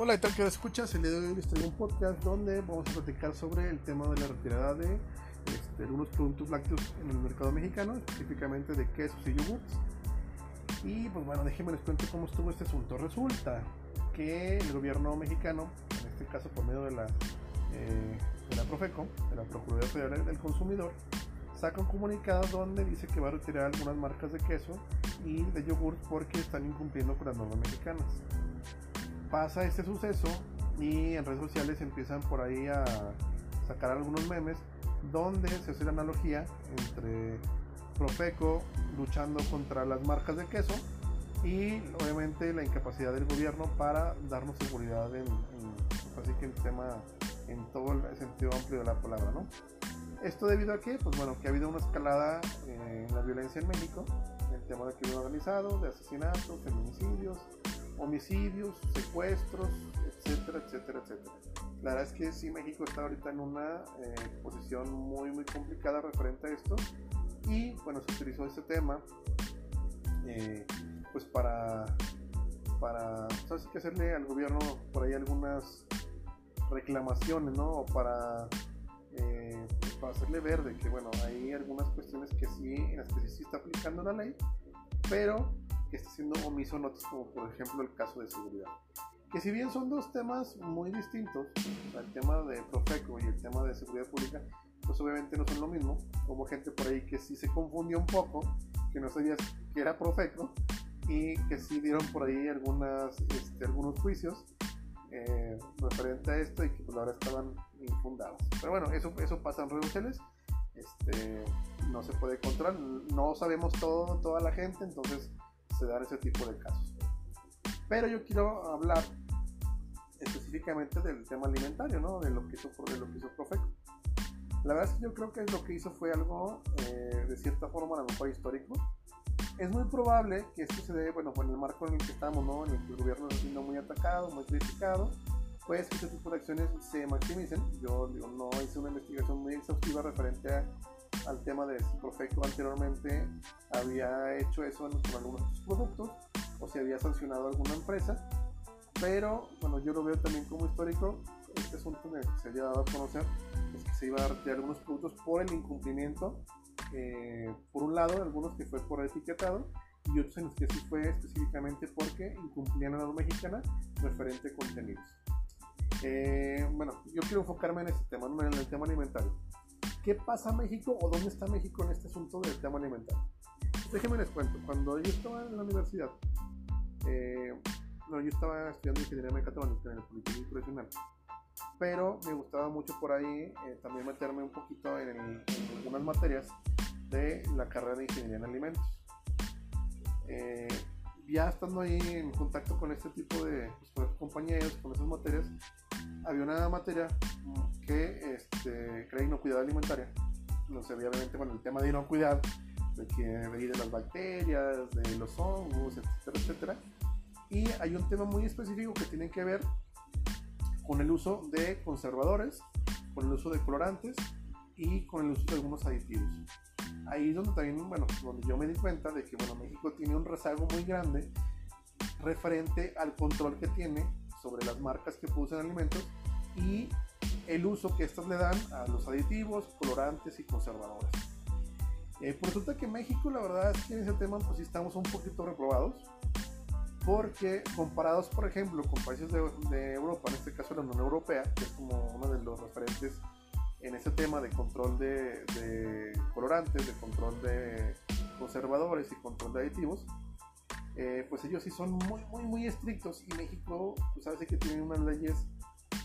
Hola, ¿qué tal que escuchas? El día de hoy les traigo un podcast donde vamos a platicar sobre el tema de la retirada de este, algunos productos lácteos en el mercado mexicano, específicamente de quesos y yogurts. Y pues bueno, déjenme les cuento cómo estuvo este asunto. Resulta que el gobierno mexicano, en este caso por medio de la, eh, de la Profeco, de la Procuraduría Federal del Consumidor, saca un comunicado donde dice que va a retirar algunas marcas de queso y de yogurt porque están incumpliendo con las normas mexicanas pasa este suceso y en redes sociales empiezan por ahí a sacar algunos memes donde se hace la analogía entre Profeco luchando contra las marcas de queso y obviamente la incapacidad del gobierno para darnos seguridad en, así que el tema en todo el sentido amplio de la palabra, ¿no? Esto debido a que, pues bueno, que ha habido una escalada en la violencia en México, el tema de crimen organizado, de asesinatos, feminicidios, homicidios, secuestros, etcétera, etcétera, etcétera. La verdad es que sí, México está ahorita en una eh, posición muy, muy complicada referente a esto. Y bueno, se utilizó este tema eh, pues para, para, ¿sabes que hacerle al gobierno por ahí algunas reclamaciones, ¿no? O para, eh, pues, para hacerle ver de que, bueno, hay algunas cuestiones que sí, en las que sí está aplicando la ley, pero que está siendo omiso en otros, como por ejemplo el caso de seguridad. Que si bien son dos temas muy distintos, el tema de Profeco y el tema de seguridad pública, pues obviamente no son lo mismo. Hubo gente por ahí que sí se confundió un poco, que no sabía que era Profeco y que sí dieron por ahí algunas, este, algunos juicios eh, referente a esto y que pues ahora estaban infundados. Pero bueno, eso, eso pasa en redes sociales. Este, no se puede controlar, no sabemos todo, toda la gente, entonces se dan ese tipo de casos. Pero yo quiero hablar específicamente del tema alimentario, ¿no? De lo que hizo, de lo que hizo Profeco. La verdad es que yo creo que lo que hizo fue algo eh, de cierta forma a lo mejor histórico. Es muy probable que esto se dé, bueno, en el marco en el que estamos, ¿no? En el que el gobierno está siendo muy atacado, muy criticado, pues que este tipo de acciones se maximicen. Yo digo, no hice una investigación muy exhaustiva referente a al tema de si Profeco anteriormente había hecho eso con algunos productos o si había sancionado alguna empresa. Pero bueno, yo lo veo también como histórico. Este asunto que se haya dado a conocer es que se iba a retirar algunos productos por el incumplimiento. Eh, por un lado, algunos que fue por etiquetado y otros en los que sí fue específicamente porque incumplían la norma mexicana referente a contenidos. Eh, bueno, yo quiero enfocarme en este tema, en el tema alimentario. ¿Qué pasa México o dónde está México en este asunto del tema alimentario? Déjenme les cuento, cuando yo estaba en la universidad, eh, yo estaba estudiando ingeniería mecatrónica en el Politécnico Profesional, pero me gustaba mucho por ahí eh, también meterme un poquito en, algunas materias de la carrera de ingeniería en alimentos. Eh, ya estando ahí en contacto con este tipo de pues, compañeros, con esas materias, había una materia que este, crea inocuidad alimentaria. No sé, obviamente, con el tema de inocuidad, de que de las bacterias, de los hongos, etcétera, etcétera. Y hay un tema muy específico que tiene que ver con el uso de conservadores, con el uso de colorantes y con el uso de algunos aditivos. Ahí es donde también, bueno, donde yo me di cuenta de que, bueno, México tiene un rezago muy grande referente al control que tiene sobre las marcas que producen alimentos y el uso que estos le dan a los aditivos, colorantes y conservadores. Eh, pues resulta que México, la verdad es que en ese tema, pues sí estamos un poquito reprobados, porque comparados, por ejemplo, con países de, Europa, en este caso la Unión Europea, que es como uno de los referentes en ese tema de control de, colorantes, de control de conservadores y control de aditivos, eh, pues ellos sí son muy, muy, muy estrictos y México, pues sabe que tiene unas leyes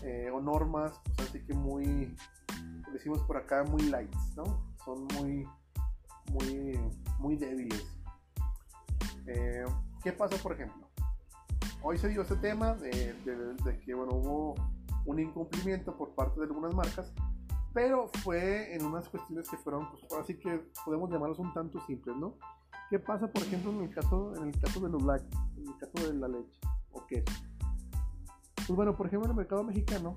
eh, o normas, pues así que muy, decimos por acá, muy lights, ¿no? Son muy, muy, muy débiles. Eh, ¿Qué pasa, por ejemplo? Hoy se dio este tema de, que, bueno, hubo un incumplimiento por parte de algunas marcas, pero fue en unas cuestiones que fueron, pues así que podemos llamarlos un tanto simples, ¿no? ¿Qué pasa, por ejemplo, en el caso, en el caso de los lácteos, en el caso de la leche o queso? Pues bueno, por ejemplo, en el mercado mexicano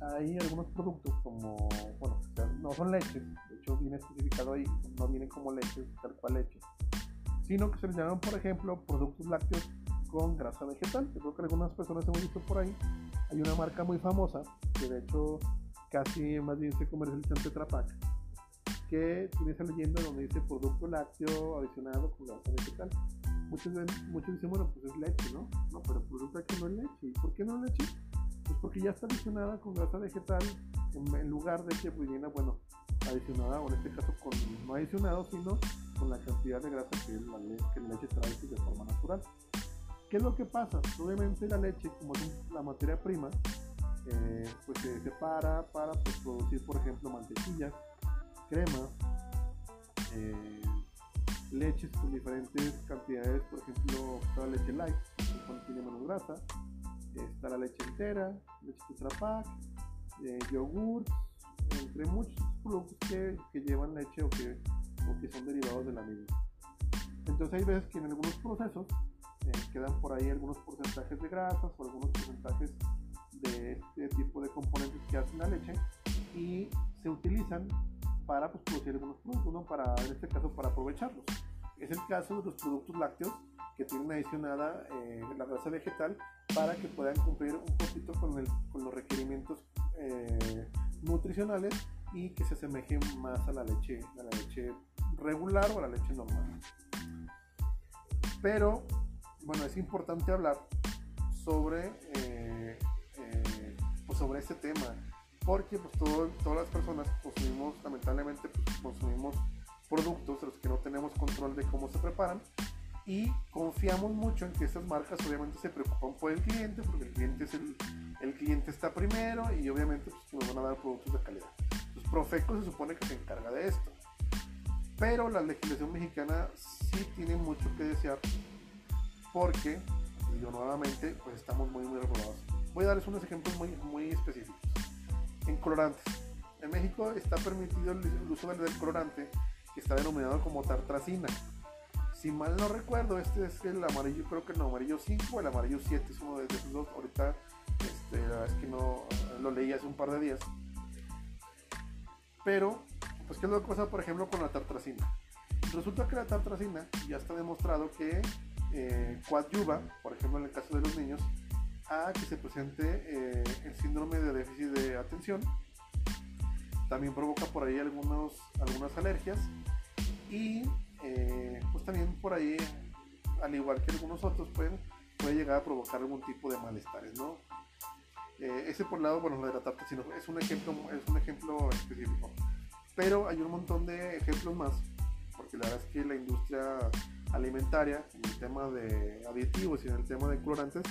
hay algunos productos como, bueno, no son leches, de hecho viene especificado ahí, no vienen como leches, tal cual leche, sino que se les llaman, por ejemplo, productos lácteos con grasa vegetal, que creo que algunas personas hemos visto por ahí, Hay una marca muy famosa, que de hecho casi más bien se comercializa en Tetra Pak, que tiene esa leyenda donde dice producto lácteo adicionado con grasa vegetal. Muchos, muchos dicen, bueno, pues es leche, ¿no? No, pero producto lácteo no es leche. ¿Y por qué no es leche? Pues porque ya está adicionada con grasa vegetal en, lugar de que pues viene, bueno, adicionada, o en este caso con, no adicionado, sino con la cantidad de grasa que la, que la leche trae de forma natural. ¿Qué es lo que pasa? Obviamente la leche, como es la materia prima, eh, pues se separa para pues, producir, por ejemplo, mantequilla, crema, eh, leches con diferentes cantidades, por ejemplo, está la leche light, que tiene menos grasa, está la leche entera, leche Tetra Pak, eh, entre muchos productos que, que llevan leche o que, o que, son derivados de la misma. Entonces hay veces que en algunos procesos eh, quedan por ahí algunos porcentajes de grasas o algunos porcentajes de este tipo de componentes que hacen la leche y se utilizan para pues, producir algunos productos, para, en este caso para aprovecharlos. Es el caso de los productos lácteos que tienen adicionada eh, la grasa vegetal para que puedan cumplir un poquito con, los requerimientos eh, nutricionales y que se asemejen más a la leche, a la leche regular o a la leche normal. Pero, bueno, es importante hablar sobre, eh, pues sobre este tema porque pues todas las personas consumimos, lamentablemente, pues, consumimos productos de los que no tenemos control de cómo se preparan y confiamos mucho en que estas marcas obviamente se preocupan por el cliente porque el cliente es el, el cliente está primero y obviamente pues, nos van a dar productos de calidad. Los Profeco se supone que se encarga de esto, pero la legislación mexicana sí tiene mucho que desear porque, digo nuevamente, pues estamos muy muy regulados. Voy a darles unos ejemplos muy, muy específicos en colorantes. En México está permitido el uso del colorante que está denominado como tartracina. Si mal no recuerdo, este es el amarillo, creo que el amarillo 5 o el amarillo 7 es uno de esos dos. Ahorita, este, la verdad es que no lo leí hace un par de días. Pero, pues, ¿qué es lo que pasa, por ejemplo, con la tartracina? Resulta que la tartracina ya está demostrado que eh, coadyuva, por ejemplo, en el caso de los niños, a que se presente eh, el síndrome de déficit de atención. También provoca por ahí algunos, algunas alergias y eh, pues también por ahí, al igual que algunos otros, pueden, puede llegar a provocar algún tipo de malestares, ¿no? Eh, ese por el lado, bueno, lo de la tarta, es un ejemplo, es un ejemplo específico. Pero hay un montón de ejemplos más, porque la verdad es que la industria alimentaria, en el tema de aditivos y en el tema de colorantes,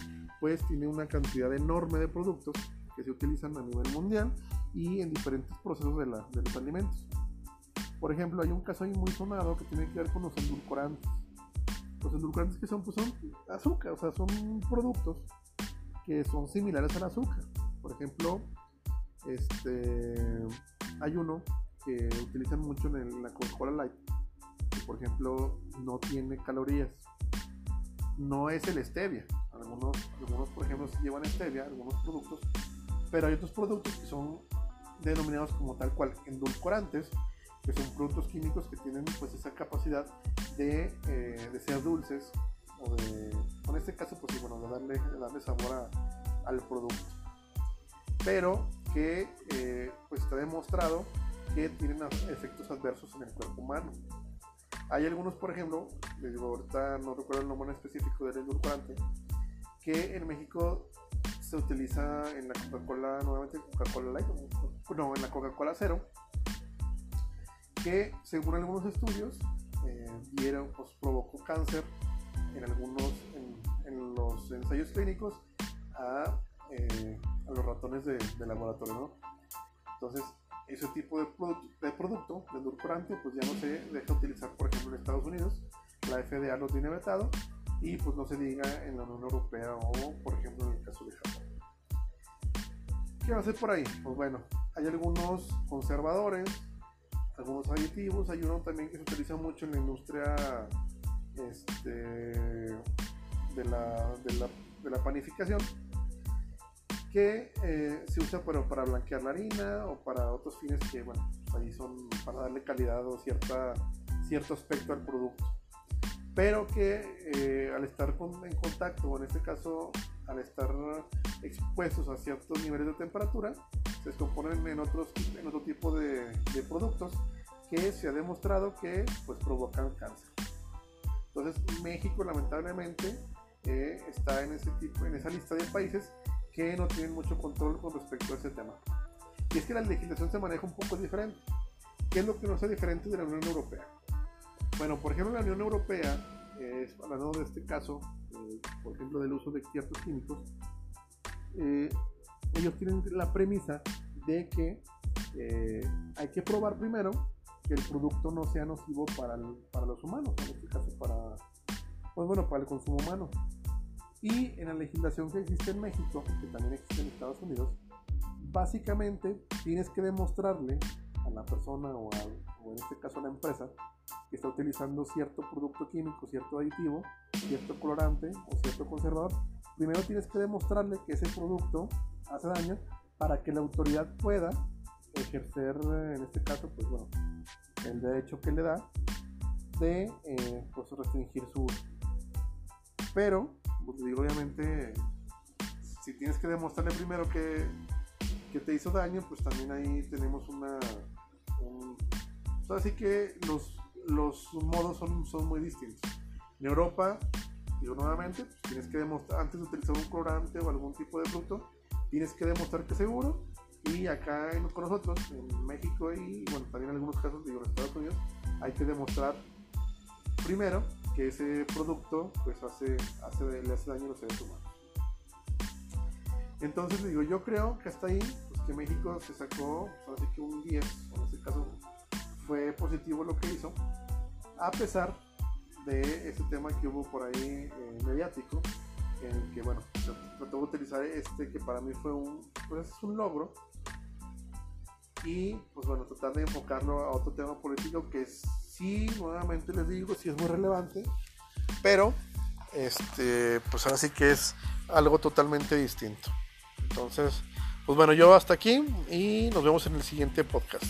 pues tiene una cantidad enorme de productos que se utilizan a nivel mundial y en diferentes procesos de, los alimentos. Por ejemplo, hay un caso muy sonado que tiene que ver con los endulcorantes. Los endulcorantes que son, pues son azúcar, o sea, son productos que son similares al azúcar. Por ejemplo, este, hay uno que utilizan mucho en la Coca-Cola Light, que por ejemplo no tiene calorías. No es el stevia, algunos, algunos, por ejemplo, llevan stevia, algunos productos, pero hay otros productos que son denominados como tal cual endulcorantes, que son productos químicos que tienen pues esa capacidad de, eh, de ser dulces o de, en este caso pues bueno, de darle, darle sabor al producto. Pero que eh, pues está demostrado que tienen efectos adversos en el cuerpo humano. Hay algunos, por ejemplo, les digo, ahorita no recuerdo el nombre específico del endulcorante, que en México se utiliza en la Coca-Cola, nuevamente Coca-Cola Light, no, en la Coca-Cola Cero, que según algunos estudios eh, dieron, pues, provocó cáncer en algunos, en, los ensayos clínicos a, eh, a los ratones de, laboratorio, ¿no? Entonces, ese tipo de, de producto, de edulcorante, pues ya no se deja utilizar, por ejemplo, en Estados Unidos. La FDA lo tiene vetado y pues no se diga en la Unión Europea o por ejemplo en el caso de Japón. ¿Qué va a hacer por ahí? Pues bueno, hay algunos conservadores, algunos aditivos, hay uno también que se utiliza mucho en la industria este, de, la, de, la, de, la, panificación que eh, se usa para, para blanquear la harina o para otros fines que bueno, pues ahí son para darle calidad o cierta, cierto aspecto al producto pero que eh, al estar en contacto, o en este caso al estar expuestos a ciertos niveles de temperatura, se descomponen en, otro tipo de, productos que se ha demostrado que pues, provocan cáncer. Entonces México lamentablemente eh, está en, ese tipo, en esa lista de países que no tienen mucho control con respecto a ese tema. Y es que la legislación se maneja un poco diferente. ¿Qué es lo que no hace diferente de la Unión Europea? Bueno, por ejemplo, la Unión Europea, eh, hablando de este caso, eh, por ejemplo, del uso de ciertos químicos, eh, ellos tienen la premisa de que hay que probar primero que el producto no sea nocivo para, para los humanos, en este caso para, pues bueno, para el consumo humano. Y en la legislación que existe en México, que también existe en Estados Unidos, básicamente tienes que demostrarle a la persona o, o en este caso a la empresa que está utilizando cierto producto químico, cierto aditivo, cierto colorante o cierto conservador, primero tienes que demostrarle que ese producto hace daño para que la autoridad pueda ejercer, en este caso, pues bueno, el derecho que le da de eh, pues restringir su uso. Pero, digo, obviamente, si tienes que demostrarle primero que, que te hizo daño, pues también ahí tenemos una... Un, así que los, los modos son, son muy distintos. En Europa, digo nuevamente, pues tienes que demostrar, antes de utilizar un colorante o algún tipo de producto, tienes que demostrar que es seguro. Y acá con nosotros, en México y bueno, también en algunos casos, digo en Estados Unidos, hay que demostrar primero que ese producto pues hace, hace, le hace daño a los seres humanos. Entonces digo, yo creo que hasta ahí, pues que México se sacó, pues, así que un 10, en este caso fue positivo lo que hizo, a pesar de ese tema que hubo por ahí eh, mediático, en que, bueno, trató de utilizar este que para mí fue un, pues, un logro, y pues bueno, tratar de enfocarlo a otro tema político que sí, nuevamente les digo, sí es muy relevante, pero este, pues ahora sí que es algo totalmente distinto. Entonces, pues bueno, yo hasta aquí y nos vemos en el siguiente podcast.